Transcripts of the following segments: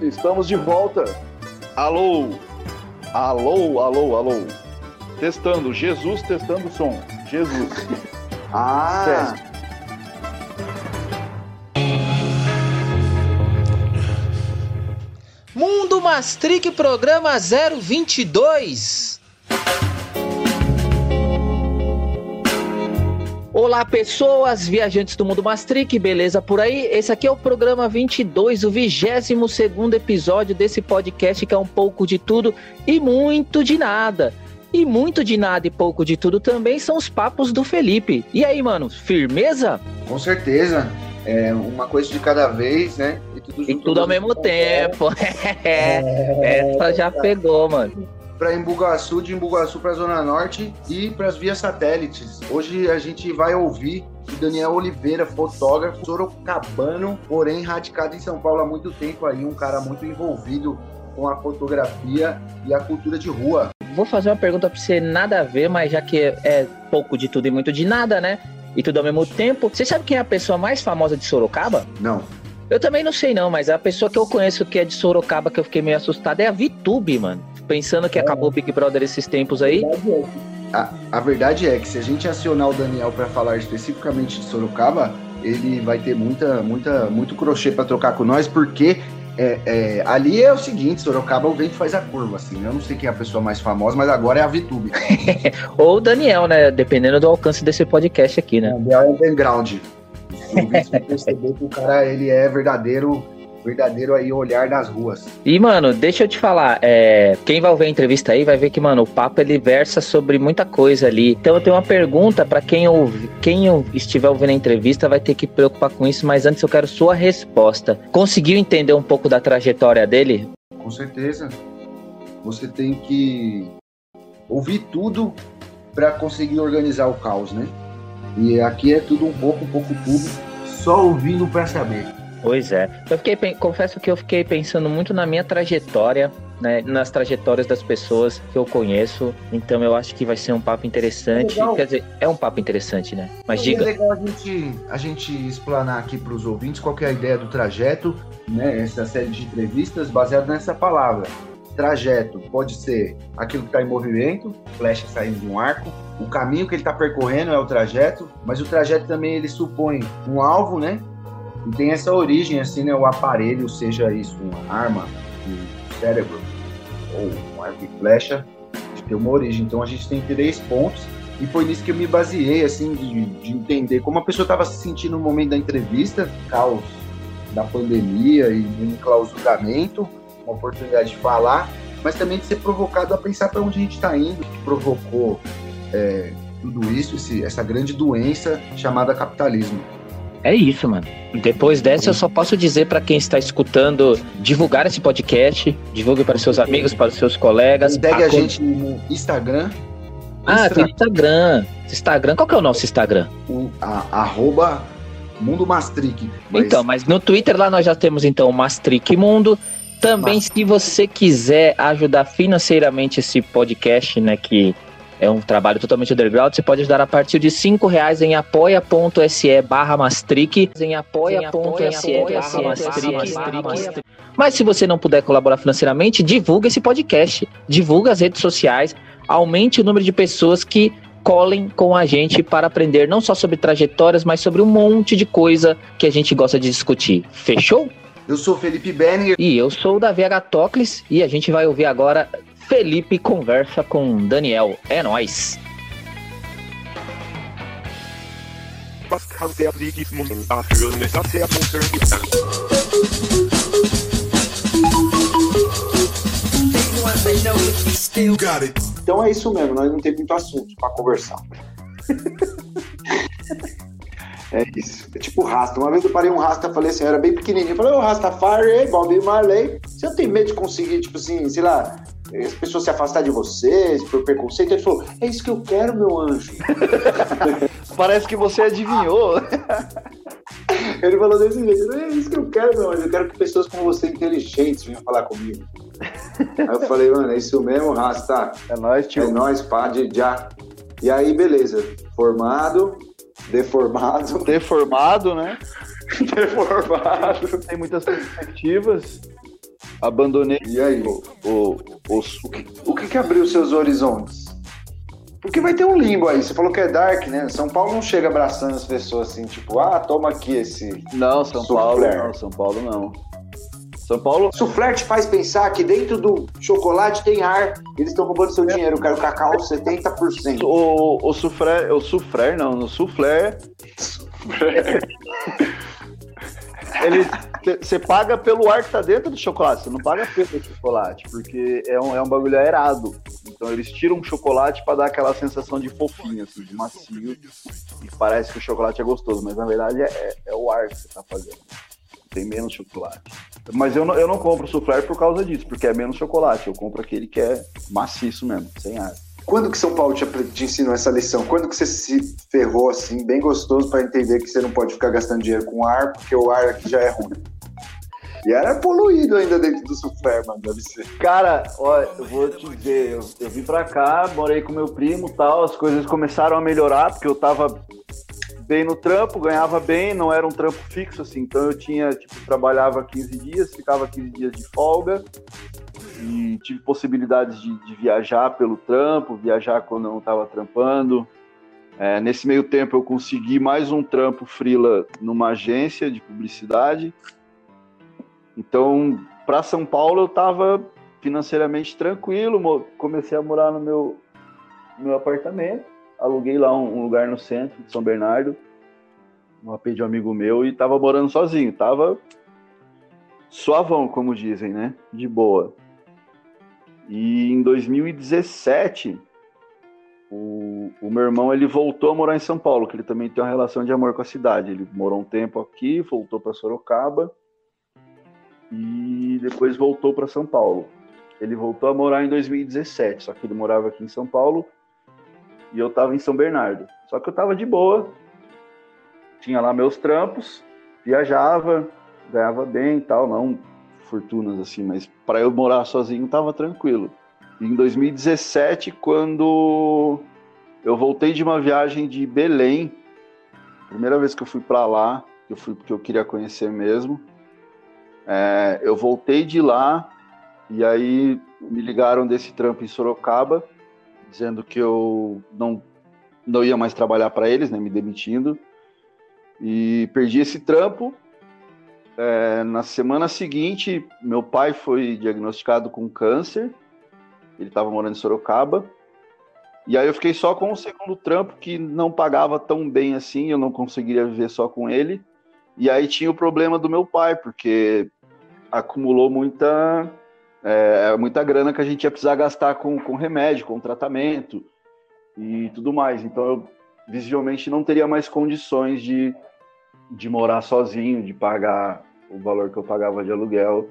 Estamos de volta. Alô? Alô, alô, alô. Testando, Jesus testando o som. Jesus. Ah! Teste. Mundo Mastric Programa 022. Olá, pessoas, viajantes do Mundo Mastric, beleza por aí? Esse aqui é o programa 22, o 22 segundo episódio desse podcast que é um pouco de tudo e muito de nada. E muito de nada e pouco de tudo também são os papos do Felipe. E aí, mano, firmeza? Com certeza. É uma coisa de cada vez, né? E tudo, E tudo ao mesmo tempo. É, essa já pegou, mano. Para Embugaçu, de Embugaçu para Zona Norte e para as vias satélites. Hoje a gente vai ouvir o Daniel Oliveira, fotógrafo sorocabano, porém radicado em São Paulo há muito tempo aí, um cara muito envolvido com a fotografia e a cultura de rua. Vou fazer uma pergunta pra você, nada a ver, mas já que é pouco de tudo e muito de nada, né? E tudo ao mesmo tempo. Você sabe quem é a pessoa mais famosa de Sorocaba? Não. Eu também não sei não, mas a pessoa que eu conheço que é de Sorocaba, que eu fiquei meio assustado, é a Vitube, mano. Pensando que acabou o Big Brother esses tempos aí. A, a verdade é que se a gente acionar o Daniel para falar especificamente de Sorocaba, ele vai ter muita, muita, muito crochê para trocar com nós, porque é, é, ali é o seguinte, Sorocaba o vento faz a curva, assim. Eu não sei quem é a pessoa mais famosa, mas agora é a Vitube. Ou o Daniel, né? Dependendo do alcance desse podcast aqui, né? É. O ouvinte vai perceber que o cara ele é verdadeiro, verdadeiro aí olhar nas ruas. E, mano, deixa eu te falar, é, quem vai ouvir a entrevista aí vai ver que, mano, o papo ele versa sobre muita coisa ali. Então eu tenho uma pergunta pra quem ouve, quem estiver ouvindo a entrevista vai ter que preocupar com isso, mas antes eu quero sua resposta. Conseguiu entender um pouco da trajetória dele? Com certeza. Você tem que ouvir tudo para conseguir organizar o caos, né? E aqui é tudo um pouco, um pouco tudo, só ouvindo para saber. Pois é. Eu fiquei, confesso que eu fiquei pensando muito na minha trajetória, né, nas trajetórias das pessoas que eu conheço. Então eu acho que vai ser um papo interessante. Legal. Quer dizer, é um papo interessante, né? Mas É diga. legal a gente, a gente explanar aqui para os ouvintes qual que é a ideia do trajeto, né? Essa série de entrevistas baseada nessa palavra. Trajeto pode ser aquilo que está em movimento, flecha saindo de um arco. O caminho que ele está percorrendo é o trajeto, mas o trajeto também ele supõe um alvo, né? E tem essa origem, assim, né? O aparelho, seja isso uma arma, um cérebro ou um arco e flecha, ter uma origem. Então a gente tem três pontos e foi nisso que eu me baseei, assim, de, de entender como a pessoa estava se sentindo no momento da entrevista, caos da pandemia e do enclausuramento, uma oportunidade de falar, mas também de ser provocado a pensar para onde a gente está indo, que provocou é, tudo isso, esse- essa grande doença chamada capitalismo. É isso, mano. Depois dessa, eu só posso dizer pra quem está escutando divulgar esse podcast, divulgue para seus amigos, para os seus colegas. Segue a Acon- gente no Instagram, Ah, Instra- tem Instagram. Instagram, qual que é o nosso Instagram? o, a, arroba Mundo Mastric. Mas Então, mas no Twitter lá nós já temos então o Mastric Mundo. Também, se você quiser ajudar financeiramente esse podcast, né, que é um trabalho totalmente underground, você pode ajudar a partir de cinco reais em apoia.se barra Mastric, em apoia.se barra Mastric. Mas se você não puder colaborar financeiramente, divulga esse podcast, divulga as redes sociais, aumente o número de pessoas que colhem com a gente para aprender não só sobre trajetórias, mas sobre um monte de coisa que a gente gosta de discutir. Fechou? eu sou Felipe Benninger. E eu sou o Davi Agatocles e a gente vai ouvir agora Felipe conversa com Daniel. É it. Então é isso mesmo, nós não temos muito assunto para conversar. é isso. É tipo rasta. Uma vez eu parei um rasta, falei assim, eu era bem pequenininho. Eu falei, ô Rastafari, Bob Marley, você não tem medo de conseguir, tipo assim, sei lá, as pessoas se afastar de você por preconceito? Ele falou, é isso que eu quero, meu anjo. Parece que você adivinhou. Ele falou desse jeito, é isso que eu quero, meu anjo. Eu quero que pessoas como você, inteligentes, venham falar comigo. Aí eu falei, mano, é isso mesmo, Rasta. É nóis, É tio. nóis, pá, de já. E aí, beleza. Formado, deformado, Deformado, né? deformado. Tem muitas perspectivas. Abandonei E aí? o, o, o, O que, o que que abriu seus horizontes? Porque vai ter um limbo aí. Você falou que é dark, né? São Paulo não chega abraçando as pessoas assim, tipo, ah, toma aqui esse. Não, São. Paulo não, São Paulo não. São Paulo, Soufflé te faz pensar que dentro do chocolate tem ar. Eles estão roubando seu dinheiro. Eu quero cacau 70%. o, o sufré, o sufré não, no suflé, ele você paga pelo ar que tá dentro do chocolate, você não paga pelo chocolate, porque é um, é um bagulho aerado. Então eles tiram um chocolate pra dar aquela sensação de fofinho, assim, de macio, e parece que o chocolate é gostoso, mas na verdade é, é- o ar que você tá fazendo. Tem menos chocolate. Mas eu não, eu não compro soufflé por causa disso, porque é menos chocolate. Eu compro aquele que é maciço mesmo, sem ar. Quando que São Paulo te, te ensinou essa lição? Quando que você se ferrou assim, bem gostoso, pra entender que você não pode ficar gastando dinheiro com ar, porque o ar aqui já é ruim? E era poluído ainda dentro do soufflé, mano, deve ser. Cara, ó, eu vou te dizer, eu, eu vim pra cá, morei com meu primo tal, as coisas começaram a melhorar, porque eu tava bem no trampo, ganhava bem, não era um trampo fixo, assim, então eu tinha, tipo, trabalhava 15 dias, ficava 15 dias de folga, e tive possibilidades de, de viajar pelo trampo, viajar quando eu não tava trampando. É, nesse meio tempo eu consegui mais um trampo frila numa agência de publicidade, então, para São Paulo eu estava financeiramente tranquilo, comecei a morar no meu, no meu apartamento, aluguei lá um, lugar no centro de São Bernardo, um AP de um amigo meu e estava morando sozinho, tava suavão, como dizem, né? De boa. E em 2017, o, o meu irmão ele voltou a morar em São Paulo, que ele também tem uma relação de amor com a cidade. Ele morou um tempo aqui, voltou para Sorocaba e depois voltou para São Paulo. Ele voltou a morar em 2017, só que ele morava aqui em São Paulo e eu estava em São Bernardo. Só que eu estava de boa, tinha lá meus trampos, viajava, ganhava bem e tal, não fortunas assim, mas para eu morar sozinho estava tranquilo. E em 2017, quando eu voltei de uma viagem de Belém, primeira vez que eu fui para lá, eu fui porque eu queria conhecer mesmo. É, eu voltei de lá e aí me ligaram desse trampo em Sorocaba, dizendo que eu não, não ia mais trabalhar para eles, né, me demitindo. E perdi esse trampo. É, na semana seguinte, meu pai foi diagnosticado com câncer. Ele estava morando em Sorocaba. E aí eu fiquei só com o segundo trampo que não pagava tão bem assim, eu não conseguiria viver só com ele. E aí tinha o problema do meu pai, porque acumulou muita é, muita grana que a gente ia precisar gastar com, com remédio, com tratamento e tudo mais. Então eu visivelmente não teria mais condições de, de morar sozinho, de pagar o valor que eu pagava de aluguel,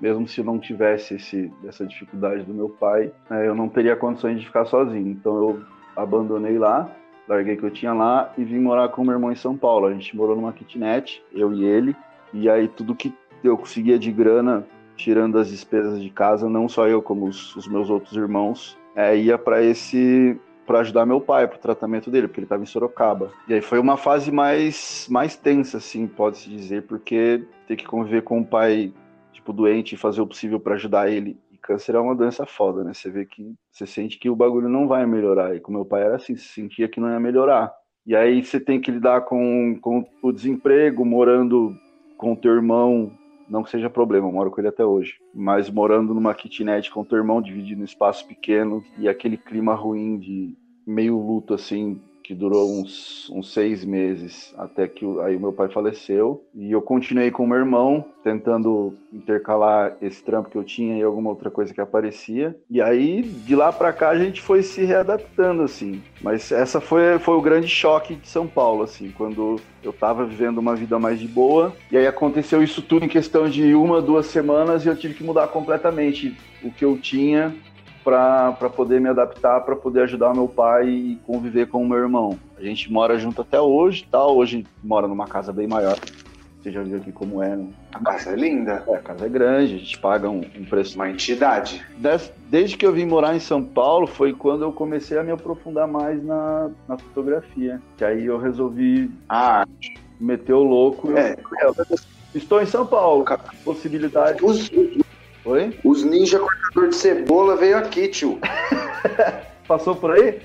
mesmo se não tivesse esse, essa dificuldade do meu pai, né, eu não teria condições de ficar sozinho. Então eu abandonei lá, larguei o que eu tinha lá e vim morar com meu irmão em São Paulo. A gente morou numa kitnet, eu e ele, e aí tudo que eu conseguia de grana, tirando as despesas de casa, não só eu, como os, os meus outros irmãos, é, ia para esse para ajudar meu pai pro tratamento dele, porque ele estava em Sorocaba. E aí foi uma fase mais mais tensa assim, pode-se dizer, porque ter que conviver com um pai tipo doente e fazer o possível para ajudar ele. E câncer é uma doença foda, né? Você vê que você sente que o bagulho não vai melhorar. E com meu pai era assim, você sentia que não ia melhorar. E aí você tem que lidar com, com o desemprego, morando com o teu irmão não que seja problema, eu moro com ele até hoje. Mas morando numa kitnet com teu irmão, dividindo espaço pequeno, e aquele clima ruim de meio luto, assim, que durou uns, uns seis meses, até que aí o meu pai faleceu. E eu continuei com o meu irmão, tentando intercalar esse trampo que eu tinha e alguma outra coisa que aparecia. E aí, de lá pra cá, a gente foi se readaptando, assim. Mas essa foi, foi o grande choque de São Paulo, assim, quando eu tava vivendo uma vida mais de boa. E aí aconteceu isso tudo em questão de uma, duas semanas e eu tive que mudar completamente o que eu tinha para poder me adaptar, para poder ajudar meu pai e conviver com o meu irmão. A gente mora junto até hoje, tal. Hoje mora numa casa bem maior. Você já viu aqui como é, né? A casa é linda. É, a casa é grande, a gente paga um, um preço Uma entidade. Des- Desde que eu vim morar em São Paulo, foi quando eu comecei a me aprofundar mais na, na fotografia. Que aí eu resolvi Ah, meter o louco. e eu- é. Estou em São Paulo, possibilidade. Os, Oi? Os ninja cortador de cebola veio aqui, tio. Passou por aí?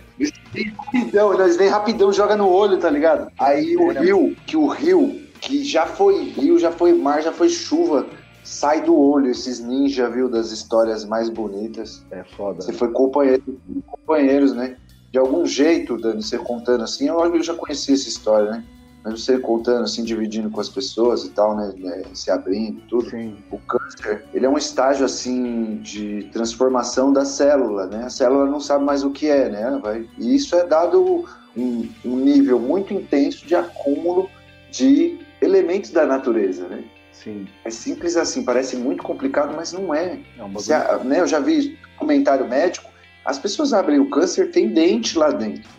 Rapidão, eles vêm rapidão, joga no olho, tá ligado? Aí o rio, que o rio, que já foi rio, já foi mar, já foi chuva, sai do olho esses ninja, viu, das histórias mais bonitas. É foda. Você foi companheiro, companheiros, né? De algum jeito, Dani, você contando assim, eu, eu já conhecia essa história, né? Mas você contando assim, dividindo com as pessoas e tal, né? né, Se abrindo, tudo. Sim. O câncer, ele é um estágio assim de transformação da célula, né? A célula não sabe mais o que é, né? Vai... E isso é dado um, um nível muito intenso de acúmulo de elementos da natureza, né? Sim. É simples assim, parece muito complicado, mas não é. É Você, bagulho. né, eu já vi comentário médico, as pessoas abrem o câncer, tem dente lá dentro,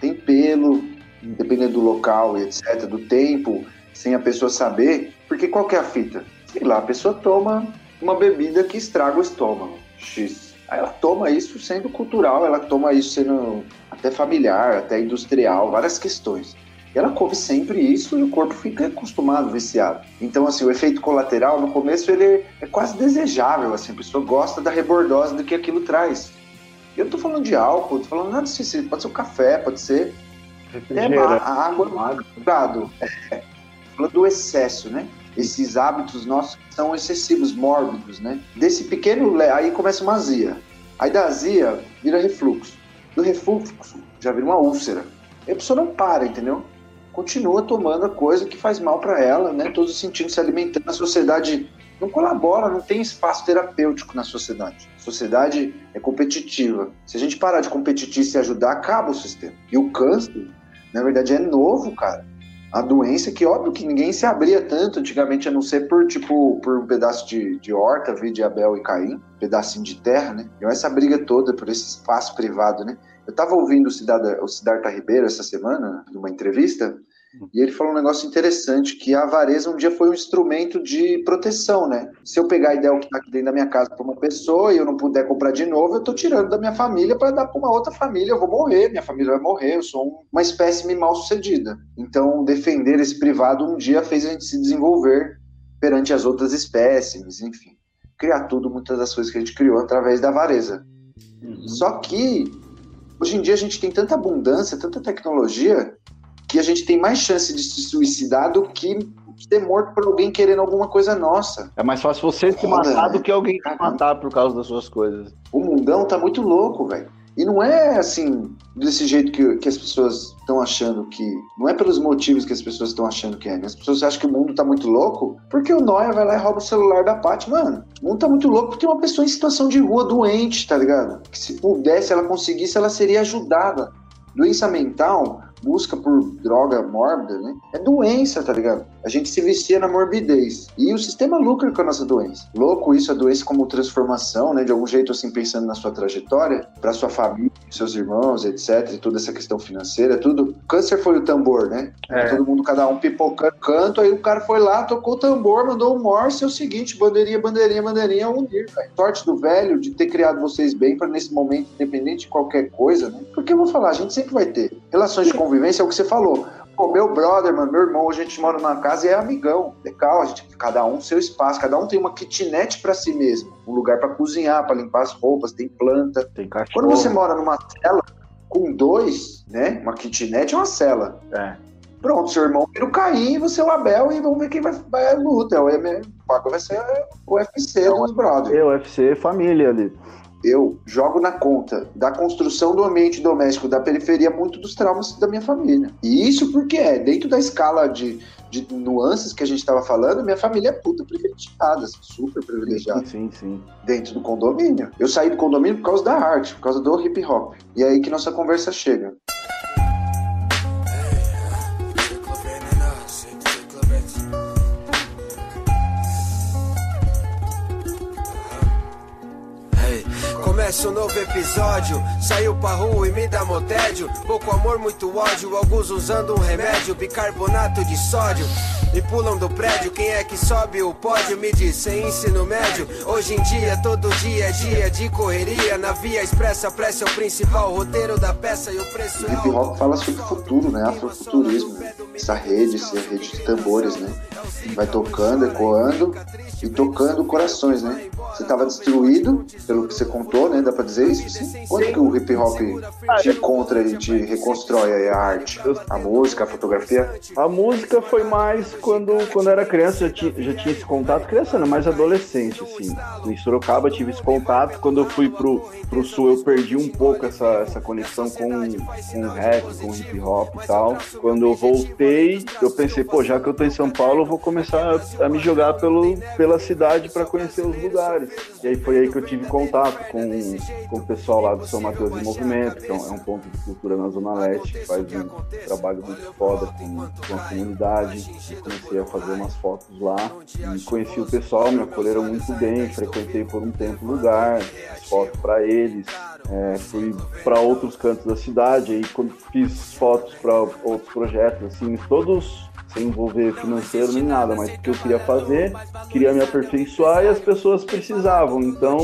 tem pelo, dependendo do local e etc, do tempo, sem a pessoa saber, porque qual é a fita? Sei lá, a pessoa toma uma bebida que estraga o estômago, X. Aí ela toma isso sendo cultural, ela toma isso sendo até familiar, até industrial, várias questões. E ela come sempre isso e o corpo fica acostumado, viciado. Então, assim, o efeito colateral, no começo, ele é quase desejável, assim, a pessoa gosta da rebordose do que aquilo traz. Eu não tô falando de álcool, tô falando nada disso, pode ser o café, pode ser Refrigerante. a água, gado. É, falando do excesso, né? Esses hábitos nossos são excessivos, mórbidos, né? Desse pequeno, aí começa uma azia. Aí da azia vira refluxo. Do refluxo já vira uma úlcera. E a pessoa não para, entendeu? Continua tomando a coisa que faz mal para ela, né? Todos os sentidos se alimentando. A sociedade não colabora, não tem espaço terapêutico na sociedade. A sociedade é competitiva. Se a gente parar de competir e se ajudar, acaba o sistema. E o câncer, na verdade, é novo, cara. A doença que, óbvio, que ninguém se abria tanto antigamente, a não ser por, tipo, por um pedaço de, de horta, vi de Abel e Caim, um pedacinho de terra, né? E essa briga toda por esse espaço privado, né? Eu tava ouvindo o, Cidada, o Siddhartha Ribeiro essa semana, numa entrevista, e ele falou um negócio interessante, que a avareza um dia foi um instrumento de proteção, né? Se eu pegar a ideia que tá aqui dentro da minha casa para uma pessoa e eu não puder comprar de novo, eu tô tirando da minha família para dar para uma outra família, eu vou morrer, minha família vai morrer, eu sou um- uma espécime mal sucedida. Então, defender esse privado um dia fez a gente se desenvolver perante as outras espécimes, enfim. Criar tudo, muitas das coisas que a gente criou através da avareza. Só que hoje em dia a gente tem tanta abundância, tanta tecnologia, que a gente tem mais chance de se suicidar do que ser morto por alguém querendo alguma coisa nossa. É mais fácil você se matar do que alguém Caramba. matar por causa das suas coisas. O mundão tá muito louco, velho. E não é assim, desse jeito que, que as pessoas estão achando que. Não é pelos motivos que as pessoas estão achando que é. né? As pessoas acham que o mundo tá muito louco porque o Noia vai lá e rouba o celular da Paty. Mano, o mundo tá muito louco porque tem uma pessoa em situação de rua doente, tá ligado? Que se pudesse, ela conseguisse, ela seria ajudada. Doença mental, busca por droga mórbida, né? É doença, tá ligado? A gente se vicia na morbidez. E o sistema lucra com a nossa doença. Louco isso, a doença como transformação, né? De algum jeito, assim, pensando na sua trajetória, pra sua família, seus irmãos, etc. E toda essa questão financeira, tudo. Câncer foi o tambor, né? É. Todo mundo, cada um pipocando canto, aí o cara foi lá, tocou o tambor, mandou o morse, é o seguinte, bandeirinha, bandeirinha, bandeirinha, unir, velho. Sorte do velho de ter criado vocês bem pra nesse momento, independente de qualquer coisa, né? Porque eu vou falar, a gente sempre vai ter. Relações de convivência é o que você falou. Pô, meu brother, mano, meu irmão, a gente mora numa casa e é amigão. Legal, a gente, cada um seu espaço, cada um tem uma kitnet pra si mesmo. Um lugar pra cozinhar, pra limpar as roupas, tem planta. Tem cachorro. Quando você mora numa cela com dois, né? Uma kitnet é uma cela. É. Pronto, seu irmão vira o Caim, você é o Abel e vamos ver quem vai, vai luta. O M- o Paco vai ser o UFC dos brothers. Eu, UFC, família ali. Eu jogo na conta da construção do ambiente doméstico da periferia muito dos traumas da minha família. E isso porque é, dentro da escala de, de nuances que a gente estava falando, minha família é puta privilegiada, assim, super privilegiada Sim, sim. dentro do condomínio. Eu saí do condomínio por causa da arte, por causa do hip hop. E é aí que nossa conversa chega. Começa um novo episódio, saiu pra rua e me dá mó tédio Pouco amor, muito ódio, alguns usando um remédio Bicarbonato de sódio e pulam do prédio, quem é que sobe o pódio? Me diz, sem ensino médio Hoje em dia, todo dia é dia de correria Na via expressa, a pressa é o principal Roteiro da peça e o preço O é hip hop fala sobre o futuro, né? Afrofuturismo. né? Essa rede, essa rede de tambores, né? Vai tocando, ecoando e tocando corações, né? Você estava destruído, pelo que você contou, né? Dá pra dizer isso? Sim. Quando que o hip hop te encontra e te reconstrói a arte? A música, a fotografia? A música foi mais quando, quando eu era criança, já tinha, já tinha esse contato. Criança não, mais adolescente, assim. Em Sorocaba tive esse contato. Quando eu fui pro, pro sul, eu perdi um pouco essa, essa conexão com, com rap, com hip hop e tal. Quando eu voltei, eu pensei, pô, já que eu tô em São Paulo, vou começar a me jogar pelo, pela cidade para conhecer os lugares. E aí foi aí que eu tive contato com, com o pessoal lá do São Mateus em Movimento, que é um, é um ponto de cultura na Zona Leste, que faz um trabalho muito foda com, com a comunidade. E comecei a fazer umas fotos lá e conheci o pessoal, me acolheram muito bem, frequentei por um tempo o lugar, fiz fotos para eles. É, fui para outros cantos da cidade, aí fiz fotos para outros projetos, assim, todos sem envolver financeiro nem nada, mas porque eu queria fazer, queria me aperfeiçoar e as pessoas precisavam. Então,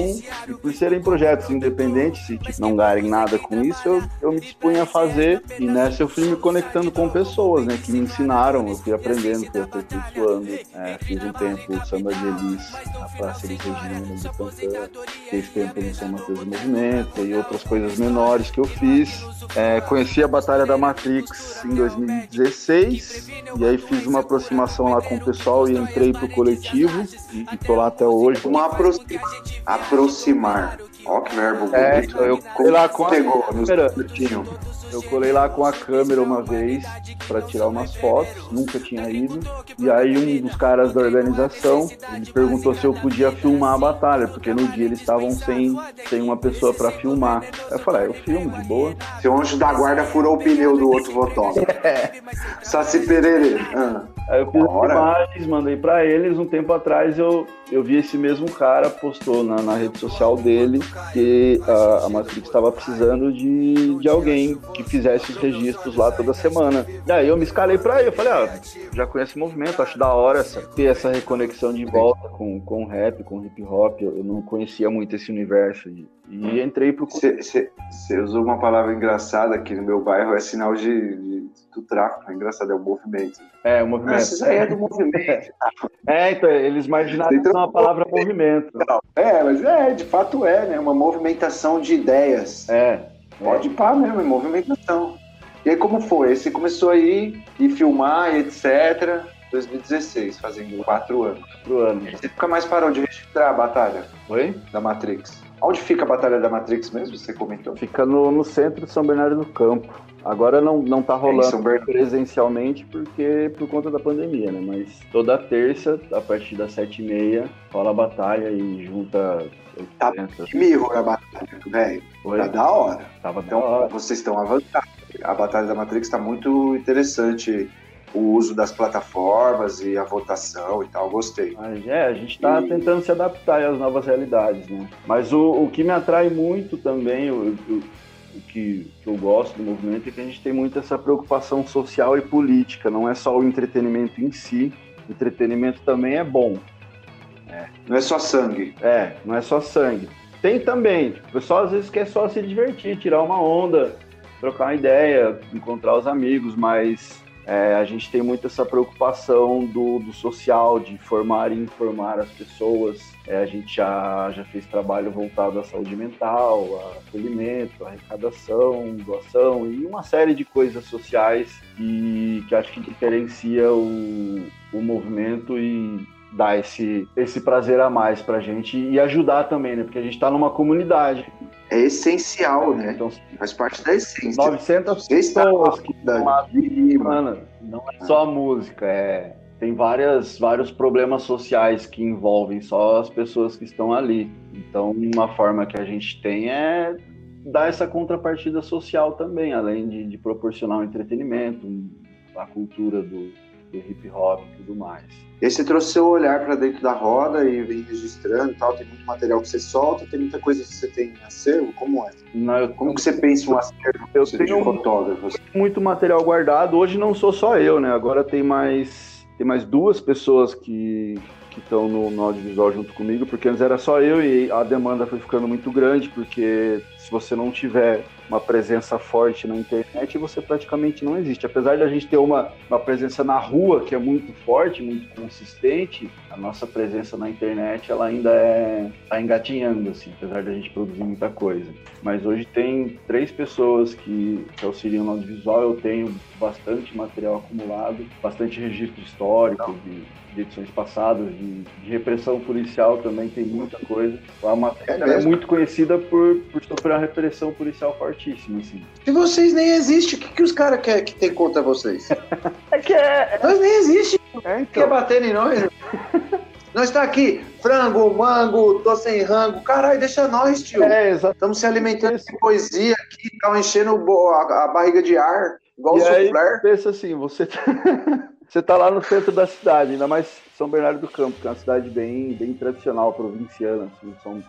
por serem projetos independentes e tipo, não ganharem nada com isso, eu, eu me dispunha a fazer e nessa eu fui me conectando com pessoas, né, que me ensinaram, eu fui aprendendo, fui aperfeiçoando. É, fiz um tempo samba de Elis na Praça de Regina de Pantana, fiz tempo no São Mateus do Movimento e outras coisas menores que eu fiz. É, conheci a Batalha da Matrix em 2016 e aí fiz uma aproximação lá com o pessoal e entrei pro coletivo e, e tô lá até hoje. Uma aproxima, aproximar. Ó, que verbo É, bonito. eu colei lá a pegou no certinho. Eu colei lá com a câmera uma vez para tirar umas fotos, nunca tinha ido. E aí um dos caras da organização ele perguntou se eu podia filmar a batalha, porque no dia eles estavam sem, sem uma pessoa para filmar. Aí eu falei, ah, eu filmo de boa. Seu anjo da guarda furou o pneu do outro fotógrafo. Saci Pererê. Ah. Aí eu fiz Bora. imagens, mandei pra eles. Um tempo atrás eu, eu vi esse mesmo cara postou na, na rede social dele que a, a Matrix estava precisando de, de alguém que fizesse os registros lá toda semana. E aí eu me escalei pra ele. Eu falei, ah, já conheço o movimento, acho da hora essa, ter essa reconexão de volta com, com o rap, com hip hop. Eu, eu não conhecia muito esse universo. E, e entrei pro. Você usou uma palavra engraçada aqui no meu bairro, é sinal de, de- do tráfico. É engraçado, é o movimento. É, o Ah, movimento. isso aí é do movimento. É, então, eles marginalizaram a palavra movimento. É, mas é, de fato é, né? Uma movimentação de ideias. É. Pode pá mesmo, é movimentação. E aí como foi? Aí você começou aí e filmar e etc. 2016, fazendo quatro anos. Pro ano. Você nunca mais parou de registrar a batalha Oi? da Matrix. Onde fica a batalha da Matrix mesmo? Você comentou. Fica no, no centro de São Bernardo do Campo. Agora não, não tá É rolando Bernardo. presencialmente porque por conta da pandemia, né? Mas toda terça, a partir das sete e meia, rola a batalha e junta Tá 800. Mirror a batalha, velho. Tá da hora. tava da Então, hora. vocês estão avançados. A Batalha da Matrix está muito interessante. O uso das plataformas e a votação e tal, gostei. Mas, é, a gente tá tentando se adaptar às novas realidades, né? Mas o, o que me atrai muito também, que, que eu gosto do movimento, é que a gente tem muito essa preocupação social e política, não é só o entretenimento em si. O entretenimento também é bom, Não é só sangue. É, não é só sangue. Tem também, o pessoal às vezes quer só se divertir, tirar uma onda, trocar uma ideia, encontrar os amigos, mas é, a gente tem muito essa preocupação do, do social, de formar e informar as pessoas. É, a gente já, já fez trabalho voltado à saúde mental, a acolhimento, a arrecadação, doação e uma série de coisas sociais que, que acho que diferencia o, o movimento e dar esse, esse prazer a mais pra gente e ajudar também, né? Porque a gente tá numa comunidade. É essencial, né? Então, Faz parte da essência. 900 Você está pessoas que estão semana. Não é só a música, é tem várias, vários problemas sociais que envolvem só as pessoas que estão ali. Então, uma forma que a gente tem é dar essa contrapartida social também, além de, de proporcionar um entretenimento, a cultura do, do hip hop e tudo mais. E aí você trouxe seu olhar para dentro da roda e vem registrando e tal. Tem muito material que você solta, tem muita coisa que você tem em acervo. Como é? Não, eu Como que você pensa um acervo Eu de tenho- fotógrafo? muito material guardado. Hoje não sou só eu, né? Agora tem mais tem mais duas pessoas que, estão no, no audiovisual junto comigo, porque antes era só eu e a demanda foi ficando muito grande, porque se você não tiver uma presença forte na internet, você praticamente não existe. Apesar da gente ter uma, uma presença na rua que é muito forte, muito consistente, a nossa presença na internet ela ainda é tá engatinhando, assim, apesar da gente produzir muita coisa. Mas hoje tem três pessoas que, que auxiliam no audiovisual, eu tenho bastante material acumulado, bastante registro histórico de, de edições passadas, de, de, repressão policial também tem muita coisa. A matéria é, é muito conhecida por, por sofrer uma repressão policial fortíssima, assim. Se vocês nem existem, o que, que os caras querem que tem contra vocês? é que é... Nós nem existem. É, então. Quer bater em nós? Nós tá aqui, frango, mango, tô sem rango. Caralho, deixa nós, tio. É, exato. Estamos se alimentando de poesia aqui, tá enchendo a, a barriga de ar, igual e o aí, pensa assim, você tá... você tá lá no centro da cidade, ainda mais São Bernardo do Campo, que é uma cidade bem, bem tradicional, provinciana, assim, são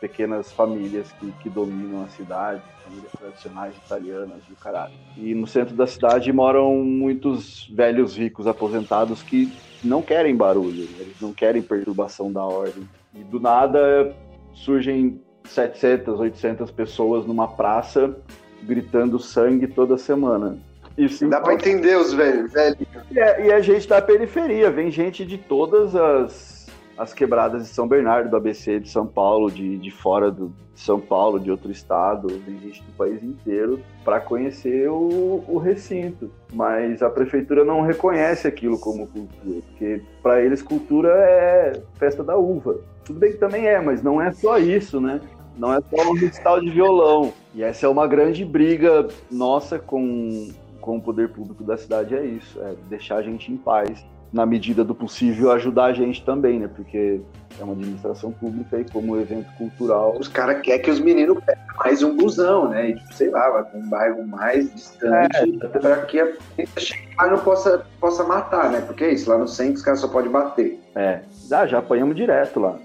pequenas famílias que, que dominam a cidade, famílias tradicionais italianas e o caralho. E no centro da cidade moram muitos velhos ricos aposentados que não querem barulho, né? eles não querem perturbação da ordem. E do nada surgem 700, 800 pessoas numa praça gritando sangue toda semana. Isso Dá pra entender os velhos. Velho. E, é, e a gente da periferia, vem gente de todas as, as quebradas de São Bernardo, do ABC de São Paulo, de, de fora do, de São Paulo, de outro estado, vem gente do país inteiro para conhecer o, o recinto. Mas a prefeitura não reconhece aquilo como cultura, porque para eles cultura é festa da uva. Tudo bem que também é, mas não é só isso, né? Não é só um recital de violão. E essa é uma grande briga nossa com com o poder público da cidade é isso, é deixar a gente em paz, na medida do possível ajudar a gente também, né? Porque é uma administração pública e como evento cultural. Os caras querem que os meninos peguem mais um busão, né? E, tipo, sei lá, vai para um bairro mais distante é, para que a chegar não possa, possa matar, né? Porque é isso, lá no centro os caras só podem bater. É, ah, já apanhamos direto lá.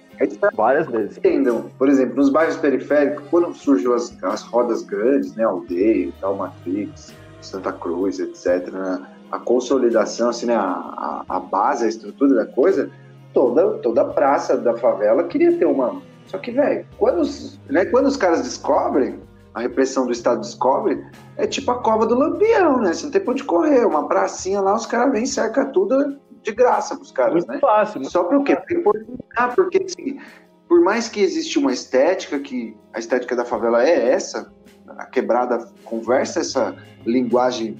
Várias vezes. Entendam, por exemplo, nos bairros periféricos, quando surgiu as, as rodas grandes, né? Aldeia e tal, Matrix, Santa Cruz, etc. Né? A consolidação, assim, né? a, a, base, a estrutura da coisa, toda, toda a praça da favela queria ter uma. Só que, velho, quando, os, né, quando os caras descobrem, a repressão do Estado descobre, é tipo a cova do Lampião, né? Você não tem pra onde correr. Uma pracinha lá, os caras vêm e cerca tudo de graça pros caras, muito né? Fácil. Só para o quê? Ah, porque assim, por mais que existe uma estética, que a estética da favela é essa, a quebrada conversa essa linguagem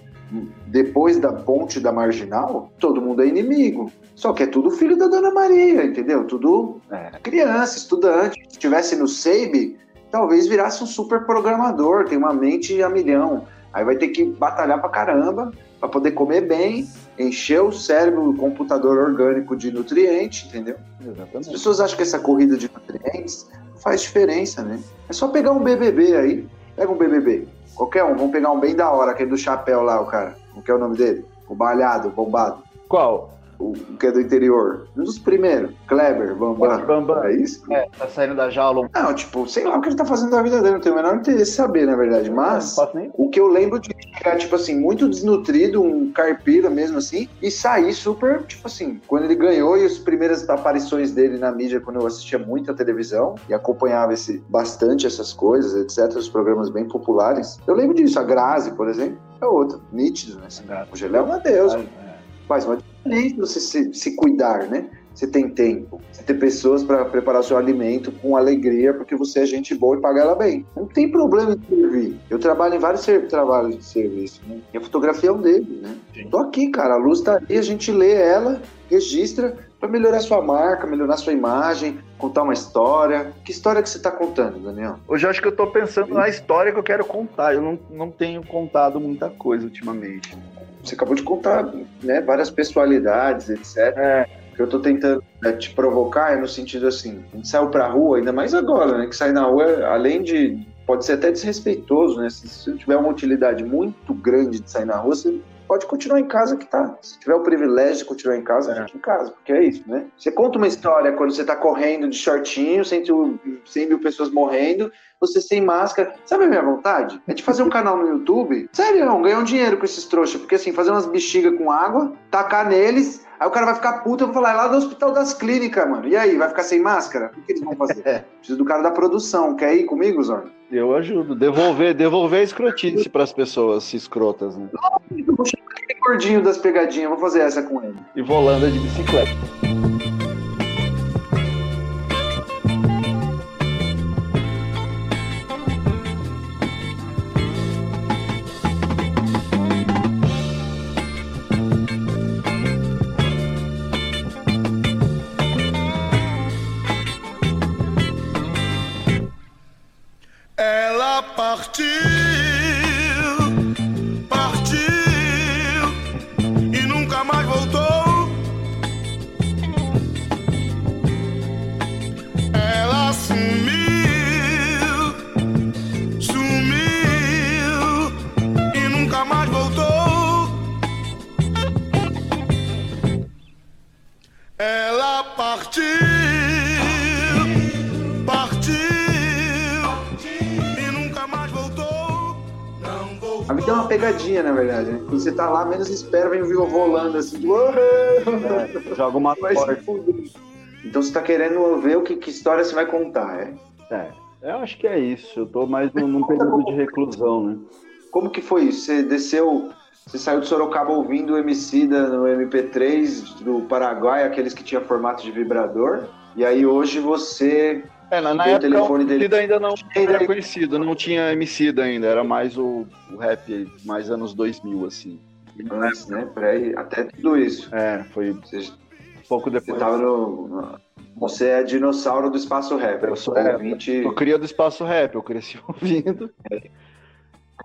depois da ponte da marginal, todo mundo é inimigo. Só que é tudo filho da Dona Maria, entendeu? Tudo é, criança, estudante. Se estivesse no SEIB, talvez virasse um super programador, tem uma mente a milhão. Aí vai ter que batalhar pra caramba para poder comer bem, encher o cérebro, o computador orgânico de nutrientes, entendeu? Exatamente. As pessoas acham que essa corrida de nutrientes faz diferença, né? É só pegar um BBB aí, Pega um BBB, qualquer um, vamos pegar um bem da hora, aquele do chapéu lá, o cara. Qual que é o nome dele? O balhado, bombado. Qual? O que é do interior. Um dos primeiros. Kleber, Bambam. Bambam. É isso? É, tá saindo da jaula. Não, tipo, sei lá o que ele tá fazendo da vida dele, não tenho o menor interesse em saber, na verdade. Mas o que eu lembro de ficar, tipo assim, muito desnutrido, um carpira mesmo assim, e sair super, tipo assim, quando ele ganhou e as primeiras aparições dele na mídia, quando eu assistia muita televisão e acompanhava esse, bastante essas coisas, etc., os programas bem populares. Eu lembro disso, a Grazi, por exemplo, é outra, nítido, né? O Gelé é uma deusa. É. Faz uma diferença você se, se cuidar, né? Você tem tempo, você tem pessoas para preparar seu alimento com alegria, porque você é gente boa e paga ela bem. Não tem problema em servir. Eu trabalho em vários trabalhos de serviço, né? E a fotografia é um deles, né? Sim. Tô aqui, cara. A luz tá ali, a gente lê ela, registra para melhorar sua marca, melhorar sua imagem, contar uma história. Que história que você está contando, Daniel? Hoje eu acho que eu estou pensando na história que eu quero contar. Eu não, não tenho contado muita coisa ultimamente. Você acabou de contar né, várias pessoalidades, etc. É. O que eu estou tentando né, te provocar é no sentido assim, a gente saiu pra rua, ainda mais agora, né? Que sair na rua, além de. Pode ser até desrespeitoso, né? Se, se tiver uma utilidade muito grande de sair na rua, você pode continuar em casa que tá. Se tiver o privilégio de continuar em casa, é. fique em casa, porque é isso, né? Você conta uma história quando você tá correndo de shortinho, 100 mil pessoas morrendo, você sem máscara. Sabe a minha vontade? É de fazer um canal no YouTube. Sério, ganhar um dinheiro com esses trouxas. Porque assim, fazer umas bexigas com água, tacar neles, Aí o cara vai ficar puto, eu vou falar, é lá do Hospital das Clínicas, mano. E aí, vai ficar sem máscara? O que eles vão fazer? Preciso do cara da produção. Quer ir comigo, Zorn? Eu ajudo. Devolver, devolver a escrotice pras pessoas escrotas, né? Eu vou chamar aquele gordinho das pegadinhas, vou fazer essa com ele. E volanda de bicicleta. Pegadinha, na verdade, né? Quando você tá lá, menos espera, vem o vivo rolando assim. tipo, É, joga uma fuder. Então você tá querendo ver o que, que história você vai contar, é? É, eu acho que é isso. Eu tô mais num, num período de reclusão, né? Como que foi isso? Você desceu, você saiu de Sorocaba ouvindo o MC da, no MP3 do Paraguai, aqueles que tinha formato de vibrador, e aí hoje você É, na, na Tem o época telefone dele. Ainda não era conhecido, não tinha Emicida ainda, era mais o, o rap mais anos 2000, assim. antes, né? Pré, até tudo isso. É, foi Você, pouco você depois. tava no. Você é dinossauro do espaço rap. Eu sou- O é, ouvinte- Eu cria do espaço rap, eu cresci ouvindo.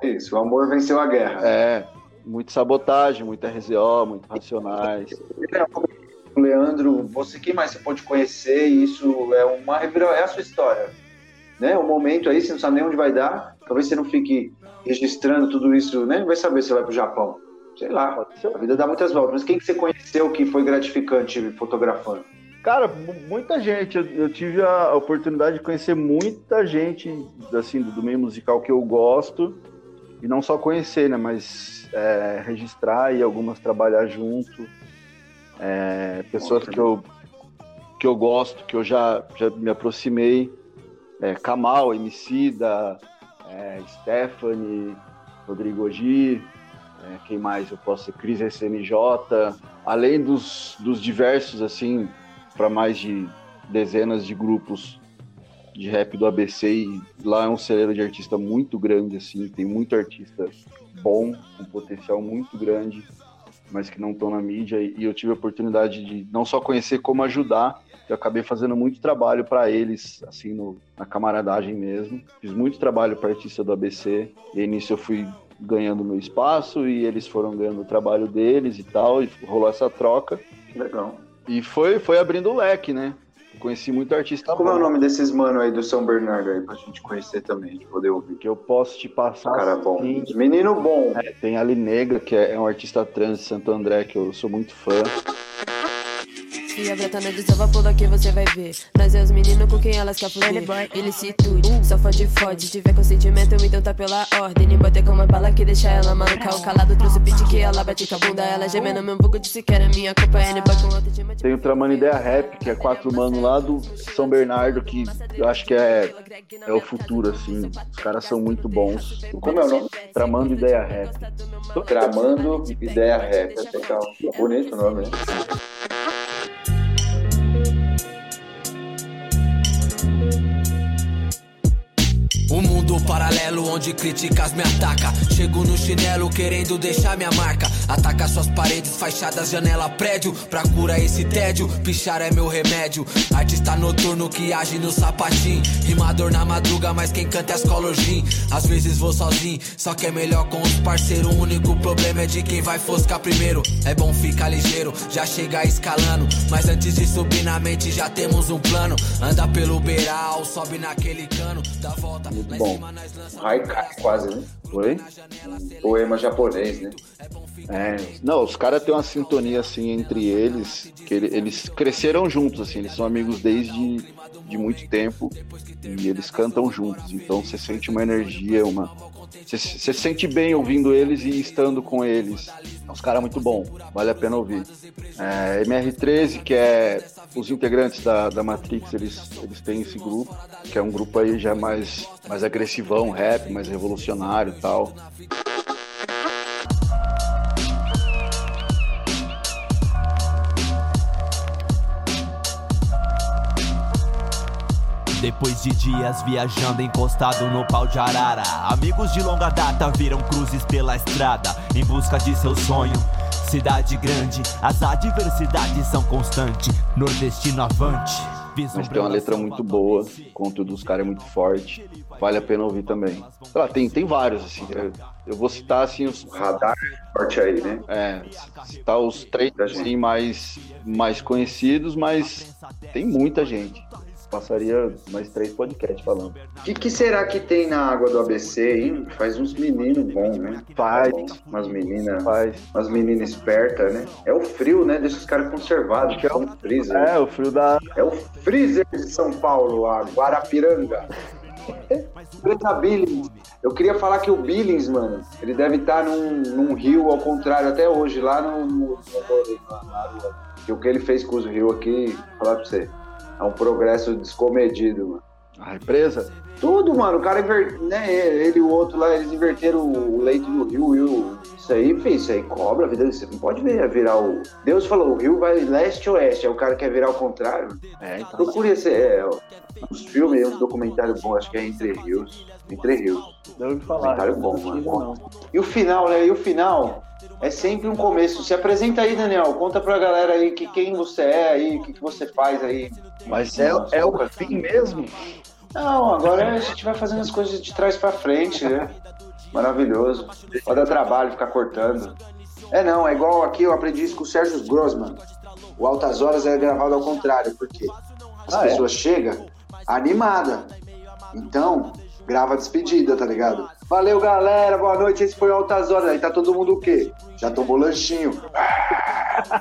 Isso, o amor venceu a guerra. É, muito sabotagem, muita RZO, muito racionais. O Leandro, você quem mais você pode conhecer? Isso é uma é a sua história, né? Um momento aí, você não sabe nem onde vai dar. Talvez você não fique registrando tudo isso, né? Vai saber se você vai pro Japão. Sei lá. A vida dá muitas voltas. Mas quem que você conheceu que foi gratificante fotografando? Cara, mu- muita gente. Eu, eu tive a oportunidade de conhecer muita gente, assim, do, do meio musical que eu gosto. E não só conhecer, né? Mas é, registrar e algumas trabalhar junto. É, pessoas que eu, que eu gosto, que eu já, já me aproximei. É, Kamal, Emicida, é, Stephanie, Rodrigo Ogi, é, quem mais eu posso ser? Cris SMJ. Além dos, dos diversos, assim, para mais de dezenas de grupos de rap do ABC e lá é um celeiro de artista muito grande assim, tem muito artista bom, com potencial muito grande, mas que não estão na mídia e, eu tive a oportunidade de não só conhecer como ajudar, eu acabei fazendo muito trabalho para eles assim no, na camaradagem mesmo. Fiz muito trabalho para artista do ABC e nisso eu fui ganhando meu espaço e eles foram ganhando o trabalho deles e tal e rolou essa troca. Legal. E foi, foi abrindo o leque, né? Conheci muito artista Como é o bom, nome desses mano aí do São Bernardo aí, pra gente conhecer também, de poder ouvir? que eu posso te passar. Cara bom. Menino bom. É, tem Ali Negra, que é, é um artista trans de Santo André, que eu sou muito fã. Se a bretana desova, pula que você vai ver. Nós é os meninos com quem elas quer fuder. Ilicitude, só fode fode. Se tiver consentimento, então tá pela ordem. Nem bater com uma bala que deixa ela maluca. O calado trouxe o beat que ela bate com a bunda. Ela gemendo meu bugo, disse que era minha culpa. N boy com autoestima. Tem o Tramando Ideia Rap, que é quatro mano lá do São Bernardo, que eu acho que é, é o futuro, assim. Os caras são muito bons. Como é o nome? Tramando Ideia Rap. Tramando Ideia Rap. É legal. Bonito o nome, né? Mundo paralelo onde críticas me ataca. Chego no chinelo querendo deixar minha marca. Ataca suas paredes, fachadas, janela, prédio. Pra curar esse tédio, pichar é meu remédio. Artista noturno que age no sapatinho. Rimador na madruga, mas quem canta é as colorgin. Às vezes vou sozinho, só que é melhor com os parceiros. O único problema é de quem vai foscar primeiro. É bom ficar ligeiro, já chega escalando. Mas antes de subir na mente, já temos um plano. Anda pelo beiral, sobe naquele cano, dá volta. Muito bom. Haikai quase, né? Oi? Poema japonês, né? É, não, os caras têm uma sintonia assim entre eles, que ele- eles cresceram juntos, assim, eles são amigos desde, de muito tempo e eles cantam juntos. Então você sente uma energia, uma. Você se sente bem ouvindo eles e estando com eles. É uns caras muito bom, vale a pena ouvir. É, MR13, que é os integrantes da, da Matrix, eles, eles têm esse grupo, que é um grupo aí já mais, mais agressivão, rap, mais revolucionário e tal. Depois de dias viajando encostado no pau de arara Amigos de longa data viram cruzes pela estrada Em busca de seu sonho Cidade grande, as adversidades são constantes Nordestino avante Mas tem uma letra muito boa, o conteúdo dos caras é muito forte, vale a pena ouvir também. Sei lá, tem, tem vários, assim, eu, eu vou citar assim os. Radar forte aí, né? É, citar os três assim, mais, mais conhecidos, mas tem muita gente passaria mais três podcasts falando. O que, que, será que tem na água do ABC, hein? Faz uns meninos bons, né? Faz. Umas meninas. Faz. Umas meninas espertas, né? É o frio, né? Deixa os caras conservados. Que é o freezer. É, o frio da. É o freezer de São Paulo, a Guarapiranga. Preta Billings. Eu queria falar que o Billings, mano, ele deve estar num, num rio ao contrário até hoje, lá no. no, no, no que o que ele fez com os rios aqui, vou falar pra você. É um progresso descomedido, mano. A represa? Tudo, mano. O cara inver... né, ele e o outro lá, eles inverteram o leito do rio e o. Isso aí, filho, isso aí cobra a vida. Você não pode ver, virar o. Deus falou, o rio vai leste-oeste. Aí o cara quer virar ao contrário. É, então. Procure esse. É, uns filmes, uns documentários bons, acho que é Entre Rios. Entre Rios. Não ouvi falar. Documentário bom, mano. E o final, né? E o final é sempre um começo. Se apresenta aí, Daniel. Conta pra galera aí que, quem você é aí, o que, que você faz aí. Mas é, é o fim mesmo? Não, agora a gente vai fazendo as coisas de trás pra frente, né? Maravilhoso. Pode dar trabalho ficar cortando. É não, é igual aqui eu aprendi isso com o Sérgio Grossman. O Altas Horas é gravado ao contrário, porque as Ah, é? pessoas chegam animada. Então, grava despedida, tá ligado? Valeu, galera, boa noite, esse foi o Altas Horas. Aí tá todo mundo o quê? Já tomou lanchinho.